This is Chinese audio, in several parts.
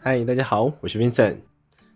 嗨，大家好，我是 Vincent。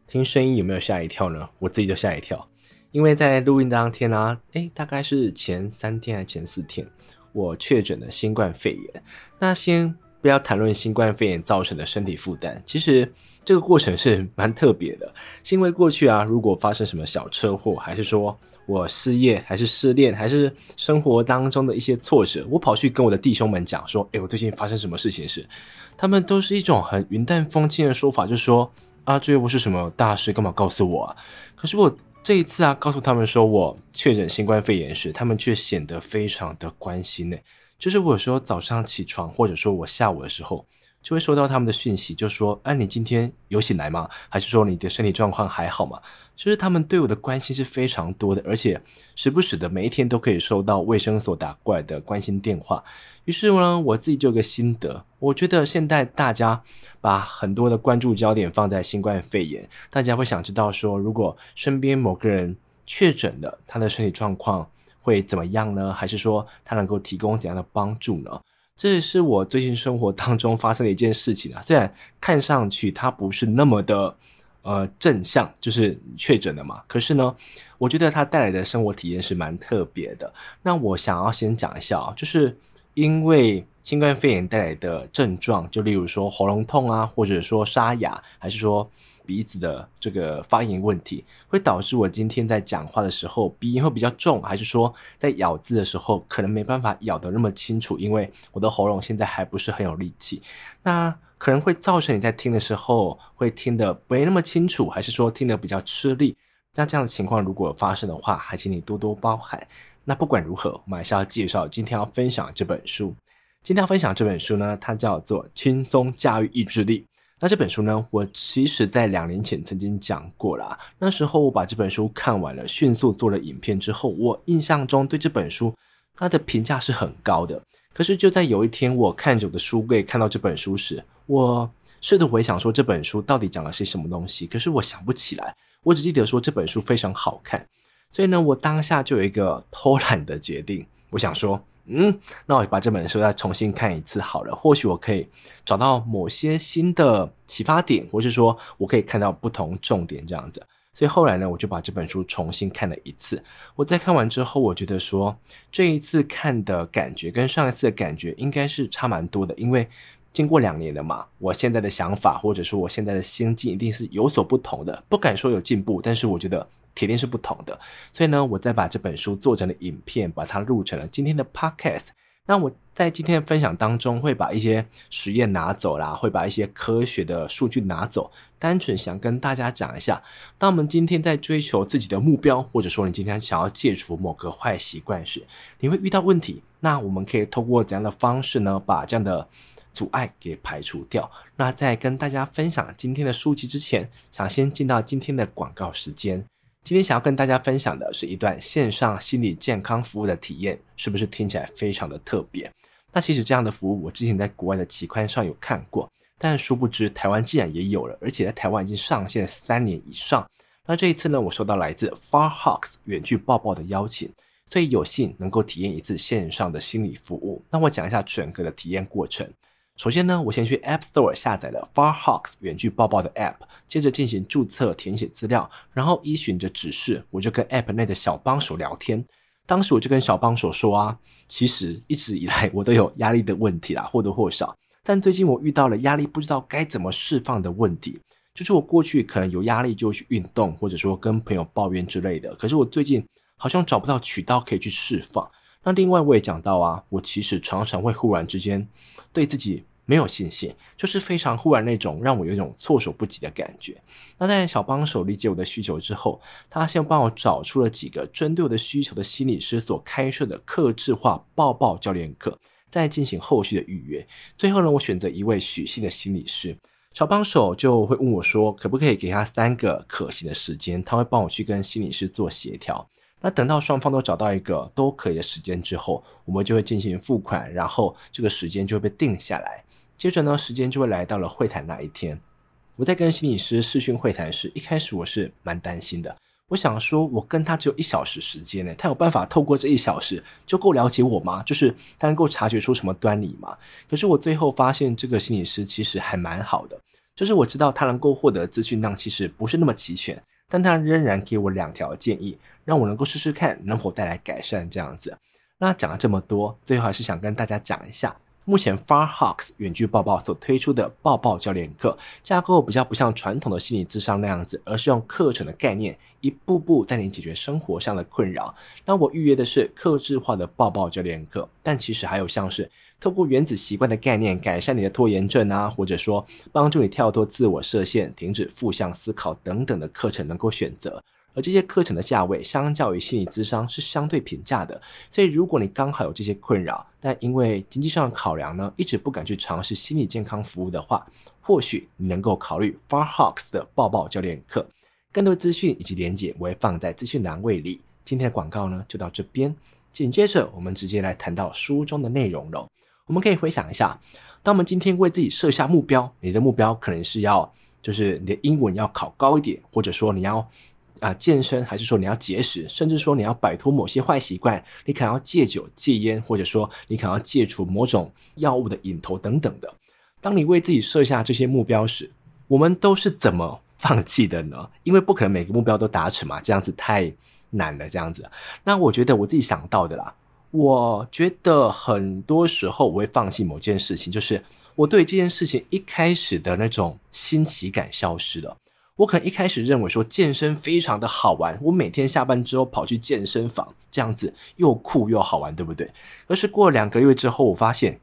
听声音有没有吓一跳呢？我自己就吓一跳，因为在录音当天啊，诶，大概是前三天还是前四天，我确诊了新冠肺炎。那先不要谈论新冠肺炎造成的身体负担，其实这个过程是蛮特别的，是因为过去啊，如果发生什么小车祸，还是说我失业，还是失恋，还是生活当中的一些挫折，我跑去跟我的弟兄们讲说，诶，我最近发生什么事情时，他们都是一种很云淡风轻的说法，就说。啊，这又不是什么大事，干嘛告诉我啊？可是我这一次啊，告诉他们说我确诊新冠肺炎时，他们却显得非常的关心呢。就是我有时候早上起床，或者说我下午的时候。就会收到他们的讯息，就说：“哎，你今天有醒来吗？还是说你的身体状况还好吗？”就是他们对我的关心是非常多的，而且时不时的每一天都可以收到卫生所打过来的关心电话。于是呢，我自己就有个心得，我觉得现在大家把很多的关注焦点放在新冠肺炎，大家会想知道说，如果身边某个人确诊了，他的身体状况会怎么样呢？还是说他能够提供怎样的帮助呢？这是我最近生活当中发生的一件事情啊，虽然看上去它不是那么的呃正向，就是确诊了嘛，可是呢，我觉得它带来的生活体验是蛮特别的。那我想要先讲一下啊，就是因为新冠肺炎带来的症状，就例如说喉咙痛啊，或者说沙哑，还是说。鼻子的这个发音问题，会导致我今天在讲话的时候鼻音会比较重，还是说在咬字的时候可能没办法咬得那么清楚？因为我的喉咙现在还不是很有力气，那可能会造成你在听的时候会听得没那么清楚，还是说听得比较吃力？那这样的情况如果发生的话，还请你多多包涵。那不管如何，我们还是要介绍今天要分享这本书。今天要分享这本书呢，它叫做《轻松驾驭意志力》。那这本书呢，我其实在两年前曾经讲过啦。那时候我把这本书看完了，迅速做了影片之后，我印象中对这本书它的评价是很高的。可是就在有一天，我看着我的书柜看到这本书时，我试图回想说这本书到底讲了些什么东西，可是我想不起来。我只记得说这本书非常好看，所以呢，我当下就有一个偷懒的决定，我想说。嗯，那我把这本书再重新看一次好了，或许我可以找到某些新的启发点，或是说我可以看到不同重点这样子。所以后来呢，我就把这本书重新看了一次。我在看完之后，我觉得说这一次看的感觉跟上一次的感觉应该是差蛮多的，因为经过两年了嘛，我现在的想法或者说我现在的心境一定是有所不同的。不敢说有进步，但是我觉得。铁定是不同的，所以呢，我再把这本书做成了影片，把它录成了今天的 podcast。那我在今天的分享当中，会把一些实验拿走啦，会把一些科学的数据拿走，单纯想跟大家讲一下，当我们今天在追求自己的目标，或者说你今天想要戒除某个坏习惯时，你会遇到问题。那我们可以透过怎样的方式呢，把这样的阻碍给排除掉？那在跟大家分享今天的书籍之前，想先进到今天的广告时间。今天想要跟大家分享的是一段线上心理健康服务的体验，是不是听起来非常的特别？那其实这样的服务我之前在国外的期刊上有看过，但殊不知台湾竟然也有了，而且在台湾已经上线三年以上。那这一次呢，我收到来自 Farhawks 远距抱抱的邀请，所以有幸能够体验一次线上的心理服务。那我讲一下整个的体验过程。首先呢，我先去 App Store 下载了 Farhawks 远距抱抱的 App，接着进行注册、填写资料，然后依循着指示，我就跟 App 内的小帮手聊天。当时我就跟小帮手说啊，其实一直以来我都有压力的问题啦，或多或少。但最近我遇到了压力不知道该怎么释放的问题，就是我过去可能有压力就去运动，或者说跟朋友抱怨之类的，可是我最近好像找不到渠道可以去释放。那另外我也讲到啊，我其实常常会忽然之间对自己没有信心，就是非常忽然那种让我有一种措手不及的感觉。那在小帮手理解我的需求之后，他先帮我找出了几个针对我的需求的心理师所开设的客制化抱抱教练课，再进行后续的预约。最后呢，我选择一位许姓的心理师，小帮手就会问我说，可不可以给他三个可行的时间，他会帮我去跟心理师做协调。那等到双方都找到一个都可以的时间之后，我们就会进行付款，然后这个时间就会被定下来。接着呢，时间就会来到了会谈那一天。我在跟心理师视讯会谈时，一开始我是蛮担心的。我想说，我跟他只有一小时时间呢，他有办法透过这一小时就够了解我吗？就是他能够察觉出什么端倪吗？可是我最后发现，这个心理师其实还蛮好的。就是我知道他能够获得资讯量其实不是那么齐全，但他仍然给我两条建议，让我能够试试看能否带来改善这样子。那讲了这么多，最后还是想跟大家讲一下。目前 FarHawks 远距抱抱所推出的抱抱教练课架构比较不像传统的心理咨商那样子，而是用课程的概念一步步带你解决生活上的困扰。那我预约的是客制化的抱抱教练课，但其实还有像是透过原子习惯的概念改善你的拖延症啊，或者说帮助你跳脱自我设限、停止负向思考等等的课程能够选择。而这些课程的价位，相较于心理咨商是相对平价的，所以如果你刚好有这些困扰，但因为经济上的考量呢，一直不敢去尝试心理健康服务的话，或许你能够考虑 FarHawks 的抱抱教练课。更多资讯以及连结我会放在资讯栏位里。今天的广告呢就到这边，紧接着我们直接来谈到书中的内容了。我们可以回想一下，当我们今天为自己设下目标，你的目标可能是要就是你的英文要考高一点，或者说你要。啊，健身还是说你要节食，甚至说你要摆脱某些坏习惯，你可能要戒酒、戒烟，或者说你可能要戒除某种药物的瘾头等等的。当你为自己设下这些目标时，我们都是怎么放弃的呢？因为不可能每个目标都达成嘛，这样子太难了。这样子，那我觉得我自己想到的啦，我觉得很多时候我会放弃某件事情，就是我对这件事情一开始的那种新奇感消失了。我可能一开始认为说健身非常的好玩，我每天下班之后跑去健身房，这样子又酷又好玩，对不对？可是过了两个月之后，我发现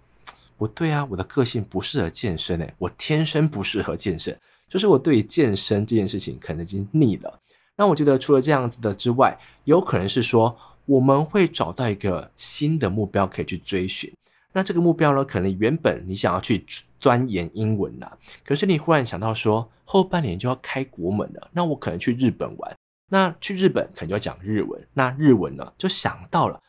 不对啊，我的个性不适合健身诶，我天生不适合健身，就是我对于健身这件事情可能已经腻了。那我觉得除了这样子的之外，有可能是说我们会找到一个新的目标可以去追寻。那这个目标呢，可能原本你想要去钻研英文啦，可是你忽然想到说后半年就要开国门了，那我可能去日本玩，那去日本可能就要讲日文，那日文呢就想到了，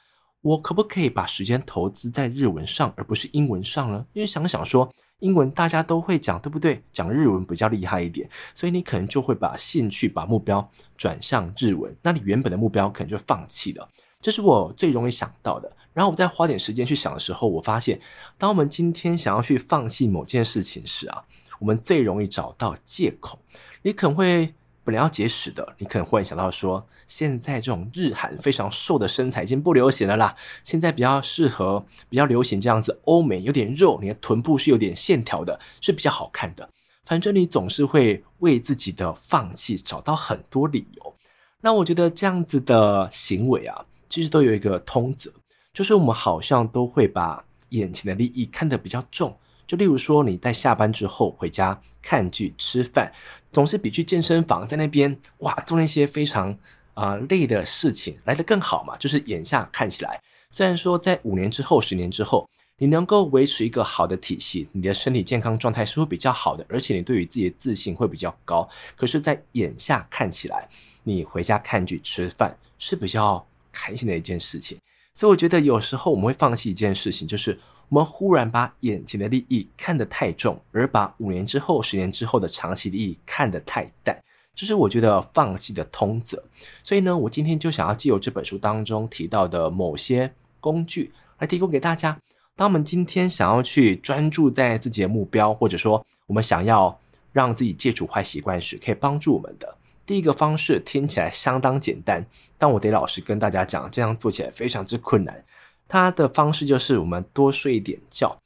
我可不可以把时间投资在日文上，而不是英文上呢？因为想想说英文大家都会讲，对不对？讲日文比较厉害一点，所以你可能就会把兴趣、把目标转向日文，那你原本的目标可能就放弃了。这是我最容易想到的。然后我再花点时间去想的时候，我发现，当我们今天想要去放弃某件事情时啊，我们最容易找到借口。你可能会本来要节食的，你可能会想到说，现在这种日韩非常瘦的身材已经不流行了啦。现在比较适合、比较流行这样子，欧美有点肉，你的臀部是有点线条的，是比较好看的。反正你总是会为自己的放弃找到很多理由。那我觉得这样子的行为啊，其实都有一个通则。就是我们好像都会把眼前的利益看得比较重，就例如说你在下班之后回家看剧吃饭，总是比去健身房在那边哇做那些非常啊、累的事情来得更好嘛。就是眼下看起来，虽然说在五年之后、十年之后，你能够维持一个好的体系，你的身体健康状态是会比较好的，而且你对于自己的自信会比较高。可是，在眼下看起来，你回家看剧吃饭是比较开心的一件事情。所以我觉得有时候我们会放弃一件事情，就是我们忽然把眼前的利益看得太重，而把五年之后、十年之后的长期利益看得太淡，这是我觉得放弃的通则。所以呢，我今天就想要借由这本书当中提到的某些工具，来提供给大家。当我们今天想要去专注在自己的目标，或者说我们想要让自己戒除坏习惯时，可以帮助我们的。第一个方式听起来相当简单，但我得老实跟大家讲，这样做起来非常之困难。它的方式就是我们多睡一点觉。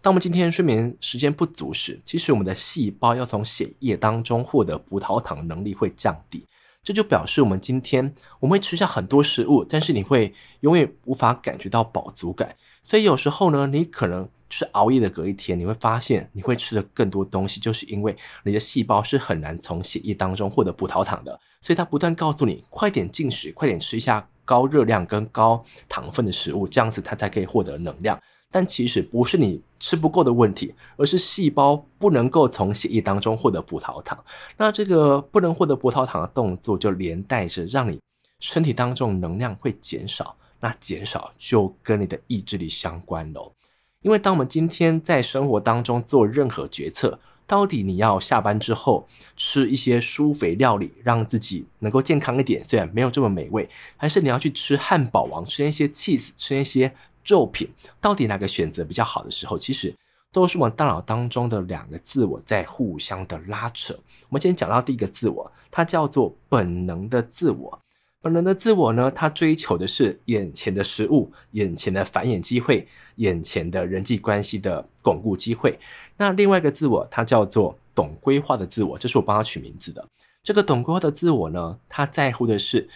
当我们今天睡眠时间不足时，其实我们的细胞要从血液当中获得葡萄糖能力会降低，这就表示我们今天我们会吃下很多食物，但是你会永远无法感觉到饱足感。所以有时候呢，你可能是熬夜的隔一天，你会发现你会吃的更多东西，就是因为你的细胞是很难从血液当中获得葡萄糖的，所以它不断告诉你快点进食，快点吃一下高热量跟高糖分的食物，这样子它才可以获得能量。但其实不是你吃不够的问题，而是细胞不能够从血液当中获得葡萄糖。那这个不能获得葡萄糖的动作，就连带着让你身体当中能量会减少。那减少就跟你的意志力相关喽，因为当我们今天在生活当中做任何决策，到底你要下班之后吃一些舒肥料理，让自己能够健康一点，虽然没有这么美味，还是你要去吃汉堡王，吃那些 cheese，吃那些肉品，到底哪个选择比较好的时候，其实都是我们大脑当中的两个自我在互相的拉扯。我们今天讲到第一个自我，它叫做本能的自我。本能的自我呢，它追求的是眼前的食物、眼前的繁衍机会、眼前的人际关系的巩固机会。那另外一个自我，它叫做懂规划的自我，这是我帮他取名字的。这个懂规划的自我呢，他在乎的是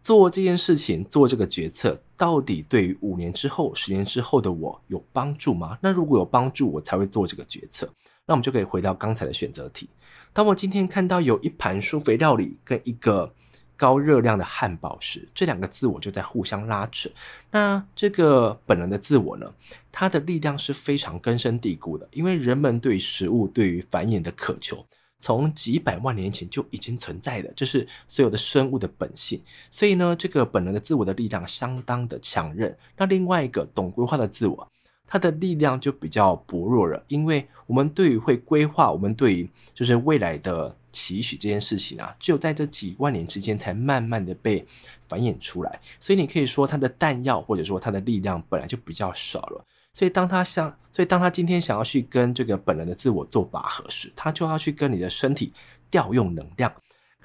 做这件事情、做这个决策，到底对于五年之后、十年之后的我有帮助吗？那如果有帮助，我才会做这个决策。那我们就可以回到刚才的选择题。当我今天看到有一盘舒肥料理跟一个高热量的汉堡时，这两个自我就在互相拉扯。那这个本能的自我呢，它的力量是非常根深蒂固的，因为人们对食物、对于繁衍的渴求。从几百万年前就已经存在的，这是所有的生物的本性。所以呢，这个本能的自我的力量相当的强韧。那另外一个懂规划的自我，它的力量就比较薄弱了，因为我们对于会规划，我们对于就是未来的期许这件事情啊，只有在这几万年之间才慢慢的被繁衍出来。所以你可以说，它的弹药或者说它的力量本来就比较少了。所以，当他想，所以当他今天想要去跟这个本能的自我做拔河时，他就要去跟你的身体调用能量。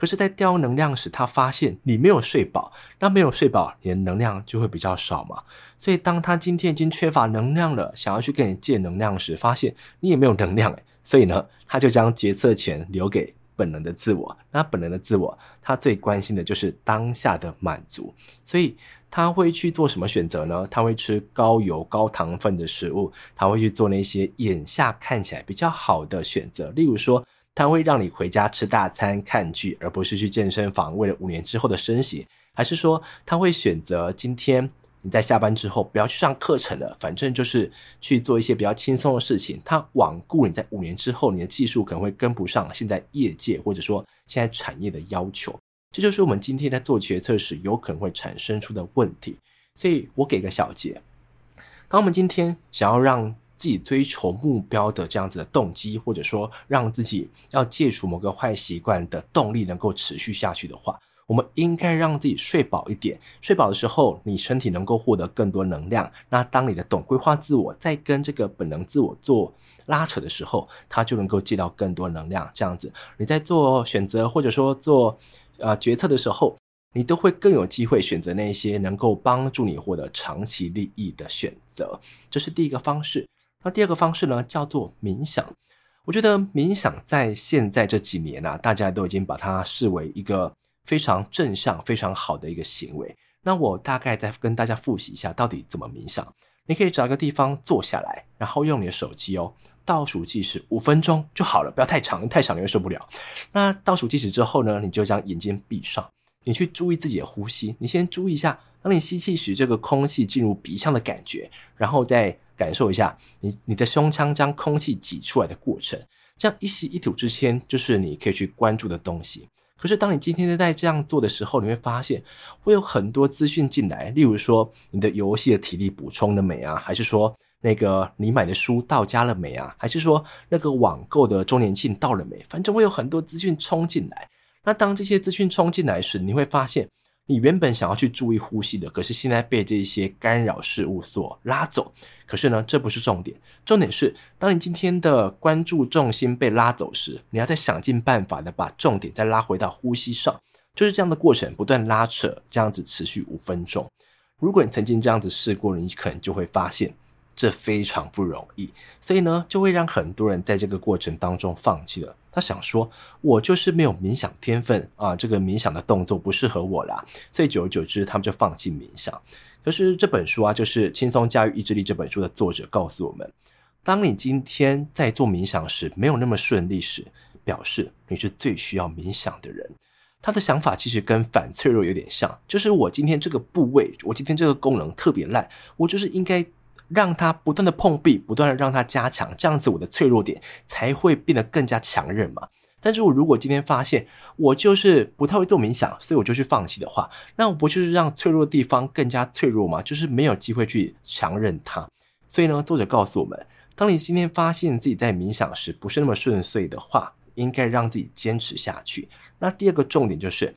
可是，在调能量时，他发现你没有睡饱，那没有睡饱，你的能量就会比较少嘛。所以，当他今天已经缺乏能量了，想要去跟你借能量时，发现你也没有能量诶，所以呢，他就将决策权留给本能的自我。那本能的自我，他最关心的就是当下的满足，所以。他会去做什么选择呢？他会吃高油高糖分的食物，他会去做那些眼下看起来比较好的选择。例如说，他会让你回家吃大餐、看剧，而不是去健身房为了五年之后的身形。还是说，他会选择今天你在下班之后不要去上课程了，反正就是去做一些比较轻松的事情。他罔顾你在五年之后你的技术可能会跟不上现在业界或者说现在产业的要求。这就是我们今天在做决策时有可能会产生出的问题，所以我给个小结：当我们今天想要让自己追求目标的这样子的动机，或者说让自己要戒除某个坏习惯的动力能够持续下去的话，我们应该让自己睡饱一点。睡饱的时候，你身体能够获得更多能量。那当你的懂规划自我在跟这个本能自我做拉扯的时候，它就能够借到更多能量。这样子，你在做选择或者说做。呃，决策的时候，你都会更有机会选择那些能够帮助你获得长期利益的选择。这是第一个方式。那第二个方式呢，叫做冥想。我觉得冥想在现在这几年啊，大家都已经把它视为一个非常正向、非常好的一个行为。那我大概再跟大家复习一下，到底怎么冥想。你可以找一个地方坐下来，然后用你的手机哦。倒数计时五分钟就好了，不要太长，太长你会受不了。那倒数计时之后呢，你就将眼睛闭上，你去注意自己的呼吸。你先注意一下，当你吸气时，这个空气进入鼻腔的感觉，然后再感受一下你你的胸腔将空气挤出来的过程。这样一吸一吐之间，就是你可以去关注的东西。可是当你今天在这样做的时候，你会发现会有很多资讯进来，例如说你的游戏的体力补充了没啊？还是说？那个你买的书到家了没啊？还是说那个网购的周年庆到了没？反正会有很多资讯冲进来。那当这些资讯冲进来时，你会发现你原本想要去注意呼吸的，可是现在被这些干扰事物所拉走。可是呢，这不是重点，重点是当你今天的关注重心被拉走时，你要再想尽办法的把重点再拉回到呼吸上。就是这样的过程，不断拉扯，这样子持续五分钟。如果你曾经这样子试过，你可能就会发现。这非常不容易，所以呢，就会让很多人在这个过程当中放弃了。他想说，我就是没有冥想天分啊，这个冥想的动作不适合我啦。所以久而久之，他们就放弃冥想。可是这本书啊，就是《轻松驾驭意志力》这本书的作者告诉我们，当你今天在做冥想时没有那么顺利时，表示你是最需要冥想的人。他的想法其实跟反脆弱有点像，就是我今天这个部位，我今天这个功能特别烂，我就是应该。让它不断的碰壁，不断的让它加强，这样子我的脆弱点才会变得更加强韧嘛。但是我如果今天发现我就是不太会做冥想，所以我就去放弃的话，那我不就是让脆弱的地方更加脆弱吗？就是没有机会去强韧它。所以呢，作者告诉我们，当你今天发现自己在冥想时不是那么顺遂的话，应该让自己坚持下去。那第二个重点就是，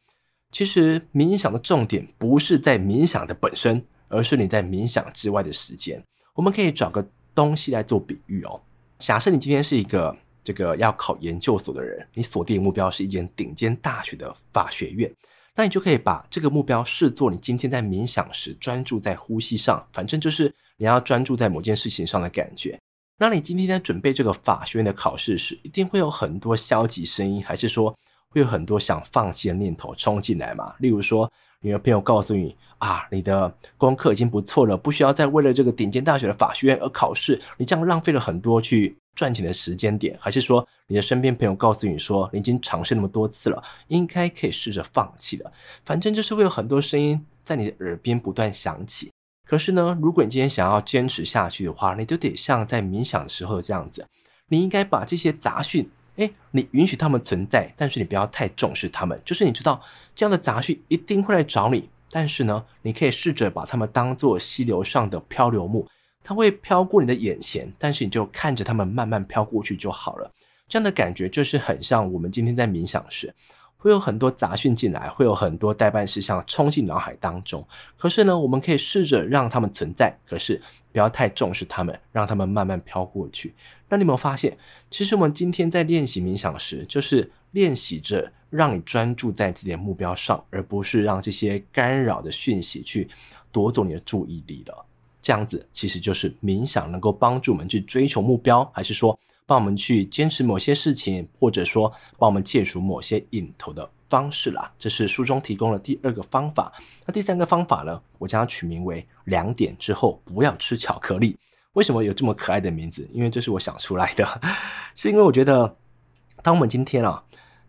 其实冥想的重点不是在冥想的本身，而是你在冥想之外的时间。我们可以找个东西来做比喻哦，假设你今天是一个这个要考研究所的人，你锁定目标是一间顶尖大学的法学院，那你就可以把这个目标视作你今天在冥想时专注在呼吸上，反正就是你要专注在某件事情上的感觉。那你今天在准备这个法学院的考试时，一定会有很多消极声音，还是说会有很多想放弃的念头冲进来嘛？例如说，你的朋友告诉你啊，你的功课已经不错了，不需要再为了这个顶尖大学的法学院而考试，你这样浪费了很多去赚钱的时间点，还是说你的身边朋友告诉你说，你已经尝试那么多次了，应该可以试着放弃的？反正就是会有很多声音在你的耳边不断响起。可是呢，如果你今天想要坚持下去的话，你就得像在冥想的时候这样子，你应该把这些杂讯，诶，你允许他们存在，但是你不要太重视他们。就是你知道这样的杂讯一定会来找你，但是呢，你可以试着把它们当作溪流上的漂流木，它会飘过你的眼前，但是你就看着它们慢慢飘过去就好了。这样的感觉就是很像我们今天在冥想时。会有很多杂讯进来，会有很多待办事项冲进脑海当中。可是呢，我们可以试着让它们存在，可是不要太重视它们，让它们慢慢飘过去。那你有没有发现，其实我们今天在练习冥想时，就是练习着让你专注在自己的目标上，而不是让这些干扰的讯息去夺走你的注意力了。这样子其实就是冥想能够帮助我们去追求目标，还是说，帮我们去坚持某些事情，或者说帮我们戒除某些瘾头的方式啦，这是书中提供的第二个方法。那第三个方法呢？我将它取名为“两点之后不要吃巧克力”。为什么有这么可爱的名字？因为这是我想出来的，是因为我觉得，当我们今天啊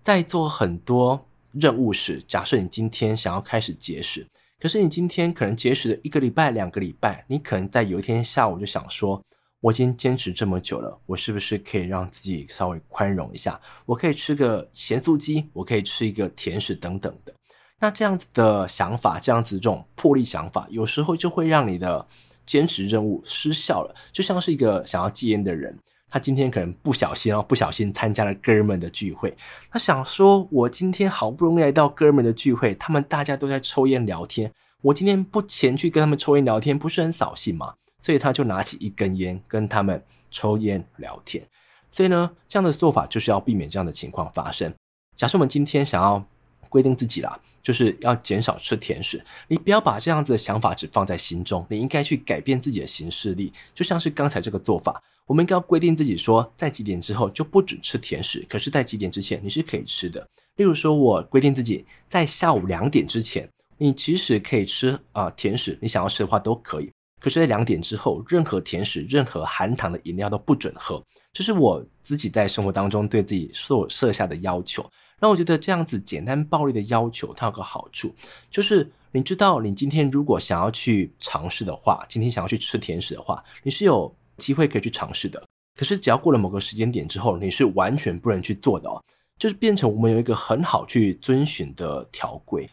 在做很多任务时，假设你今天想要开始节食，可是你今天可能节食了一个礼拜、两个礼拜，你可能在有一天下午就想说。我已经坚持这么久了，我是不是可以让自己稍微宽容一下？我可以吃个咸酥鸡，我可以吃一个甜食等等的。那这样子的想法，这样子这种破例想法，有时候就会让你的坚持任务失效了。就像是一个想要戒烟的人，他今天可能不小心哦，不小心参加了哥们的聚会，他想说，我今天好不容易来到哥们的聚会，他们大家都在抽烟聊天，我今天不前去跟他们抽烟聊天，不是很扫兴吗？所以他就拿起一根烟，跟他们抽烟聊天。所以呢，这样的做法就是要避免这样的情况发生。假设我们今天想要规定自己啦，就是要减少吃甜食，你不要把这样子的想法只放在心中，你应该去改变自己的行事力。就像是刚才这个做法，我们应该要规定自己说，在几点之后就不准吃甜食，可是，在几点之前你是可以吃的。例如说，我规定自己在下午两点之前，你其实可以吃啊、甜食，你想要吃的话都可以。可是，在两点之后，任何甜食、任何含糖的饮料都不准喝。这是我自己在生活当中对自己所设下的要求。那我觉得这样子简单暴力的要求，它有个好处，就是你知道，你今天如果想要去尝试的话，今天想要去吃甜食的话，你是有机会可以去尝试的。可是，只要过了某个时间点之后，你是完全不能去做的哦。就是变成我们有一个很好去遵循的条规。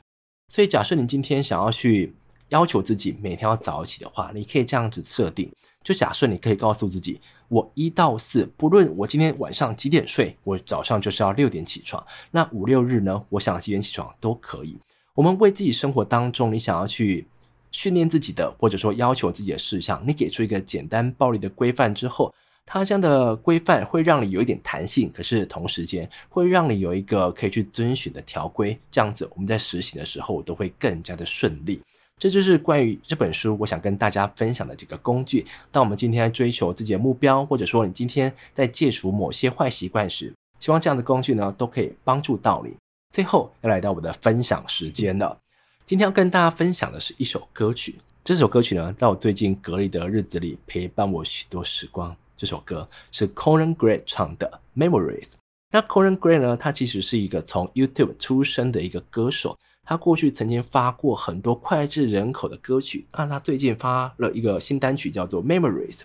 所以，假设你今天想要去。要求自己每天要早起的话，你可以这样子设定：就假设你可以告诉自己，我一到四，不论我今天晚上几点睡，我早上就是要六点起床。那五六日呢，我想几点起床都可以。我们为自己生活当中你想要去训练自己的，或者说要求自己的事项，你给出一个简单暴力的规范之后，它这样的规范会让你有一点弹性，可是同时间会让你有一个可以去遵循的条规。这样子，我们在实行的时候都会更加的顺利。这就是关于这本书，我想跟大家分享的几个工具。当我们今天在追求自己的目标，或者说你今天在戒除某些坏习惯时，希望这样的工具呢都可以帮助到你。最后要来到我的分享时间了，今天要跟大家分享的是一首歌曲。这首歌曲呢，在我最近隔离的日子里陪伴我许多时光。这首歌是 Conan Gray 唱的《Memories》。那 Conan Gray 呢，他其实是一个从 YouTube 出身的一个歌手。他过去曾经发过很多脍炙人口的歌曲，那他最近发了一个新单曲，叫做《Memories》。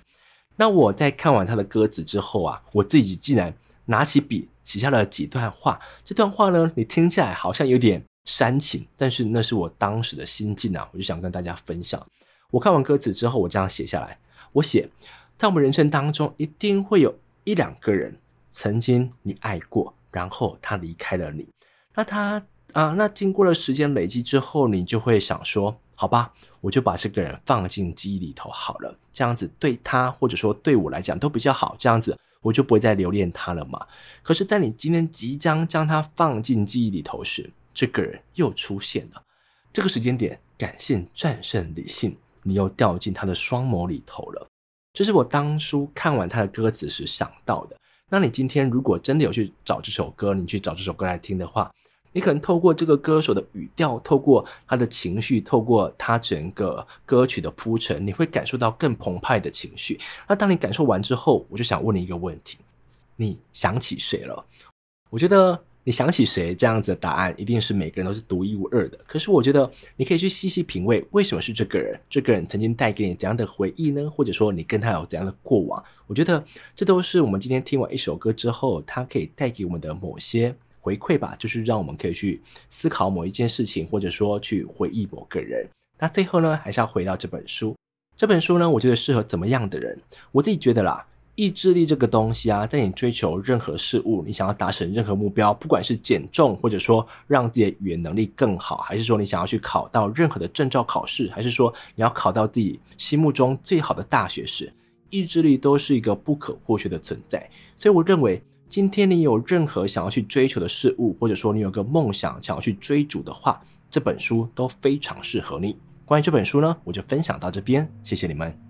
那我在看完他的歌词之后啊，我自己竟然拿起笔写下了几段话。这段话呢，你听起来好像有点煽情，但是那是我当时的心境啊，我就想跟大家分享。我看完歌词之后，我这样写下来：我写，在我们人生当中，一定会有一两个人曾经你爱过，然后他离开了你，那他。啊，那经过了时间累积之后，你就会想说，好吧，我就把这个人放进记忆里头好了，这样子对他或者说对我来讲都比较好，这样子我就不会再留恋他了嘛。可是，在你今天即将将他放进记忆里头时，这个人又出现了。这个时间点，感性战胜理性，你又掉进他的双眸里头了。这是我当初看完他的歌词时想到的。那你今天如果真的有去找这首歌，你去找这首歌来听的话，你可能透过这个歌手的语调，透过他的情绪，透过他整个歌曲的铺陈，你会感受到更澎湃的情绪。那当你感受完之后，我就想问你一个问题：你想起谁了？我觉得。你想起谁？这样子的答案一定是每个人都是独一无二的。可是我觉得你可以去细细品味，为什么是这个人？这个人曾经带给你怎样的回忆呢？或者说你跟他有怎样的过往？我觉得这都是我们今天听完一首歌之后，它可以带给我们的某些回馈吧。就是让我们可以去思考某一件事情，或者说去回忆某个人。那最后呢，还是要回到这本书。这本书呢，我觉得适合怎么样的人？我自己觉得啦。意志力这个东西啊，在你追求任何事物，你想要达成任何目标，不管是减重，或者说让自己的语言能力更好，还是说你想要去考到任何的证照考试，还是说你要考到自己心目中最好的大学时，意志力都是一个不可或缺的存在。所以我认为，今天你有任何想要去追求的事物，或者说你有个梦想想要去追逐的话，这本书都非常适合你。关于这本书呢，我就分享到这边，谢谢你们。